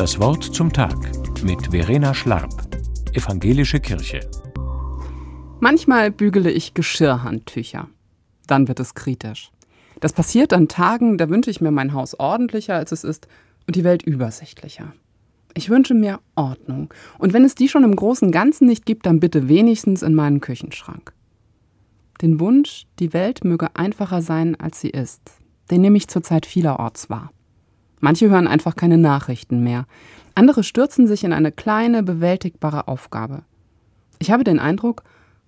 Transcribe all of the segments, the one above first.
Das Wort zum Tag mit Verena Schlarp, Evangelische Kirche. Manchmal bügele ich Geschirrhandtücher. Dann wird es kritisch. Das passiert an Tagen, da wünsche ich mir mein Haus ordentlicher, als es ist, und die Welt übersichtlicher. Ich wünsche mir Ordnung. Und wenn es die schon im großen Ganzen nicht gibt, dann bitte wenigstens in meinen Küchenschrank. Den Wunsch, die Welt möge einfacher sein, als sie ist, den nehme ich zurzeit vielerorts wahr. Manche hören einfach keine Nachrichten mehr. Andere stürzen sich in eine kleine, bewältigbare Aufgabe. Ich habe den Eindruck,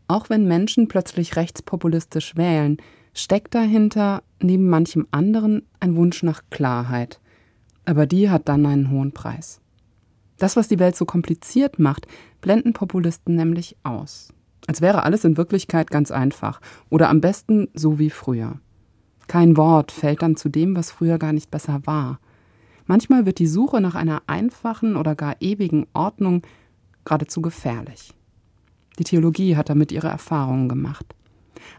auch wenn Menschen plötzlich rechtspopulistisch wählen, steckt dahinter neben manchem anderen ein Wunsch nach Klarheit. Aber die hat dann einen hohen Preis. Das, was die Welt so kompliziert macht, blenden Populisten nämlich aus. Als wäre alles in Wirklichkeit ganz einfach oder am besten so wie früher. Kein Wort fällt dann zu dem, was früher gar nicht besser war. Manchmal wird die Suche nach einer einfachen oder gar ewigen Ordnung geradezu gefährlich. Die Theologie hat damit ihre Erfahrungen gemacht.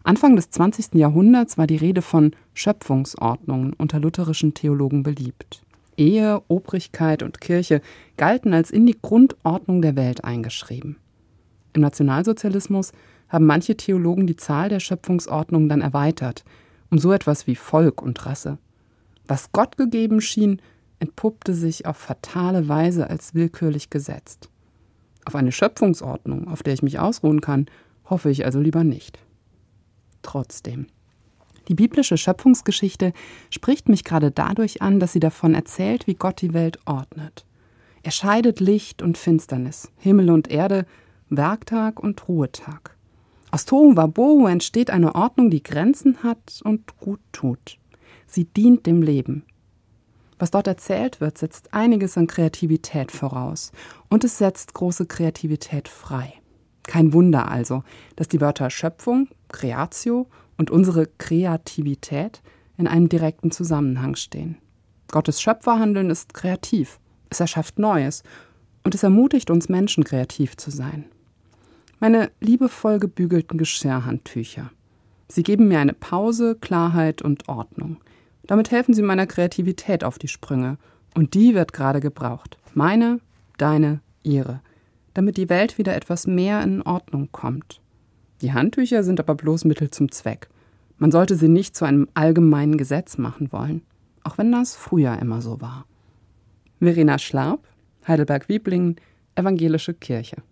Anfang des 20. Jahrhunderts war die Rede von Schöpfungsordnungen unter lutherischen Theologen beliebt. Ehe, Obrigkeit und Kirche galten als in die Grundordnung der Welt eingeschrieben. Im Nationalsozialismus haben manche Theologen die Zahl der Schöpfungsordnungen dann erweitert, um so etwas wie Volk und Rasse. Was Gott gegeben schien, entpuppte sich auf fatale Weise als willkürlich gesetzt. Auf eine Schöpfungsordnung, auf der ich mich ausruhen kann, hoffe ich also lieber nicht. Trotzdem. Die biblische Schöpfungsgeschichte spricht mich gerade dadurch an, dass sie davon erzählt, wie Gott die Welt ordnet. Er scheidet Licht und Finsternis, Himmel und Erde, Werktag und Ruhetag. Aus Tohu Wabohu entsteht eine Ordnung, die Grenzen hat und gut tut. Sie dient dem Leben. Was dort erzählt wird, setzt einiges an Kreativität voraus und es setzt große Kreativität frei. Kein Wunder also, dass die Wörter Schöpfung, Creatio und unsere Kreativität in einem direkten Zusammenhang stehen. Gottes Schöpferhandeln ist kreativ, es erschafft Neues und es ermutigt uns Menschen kreativ zu sein. Meine liebevoll gebügelten Geschirrhandtücher. Sie geben mir eine Pause, Klarheit und Ordnung. Damit helfen sie meiner Kreativität auf die Sprünge. Und die wird gerade gebraucht. Meine, deine, ihre. Damit die Welt wieder etwas mehr in Ordnung kommt. Die Handtücher sind aber bloß Mittel zum Zweck. Man sollte sie nicht zu einem allgemeinen Gesetz machen wollen. Auch wenn das früher immer so war. Verena Schlarb, Heidelberg-Wieblingen, Evangelische Kirche.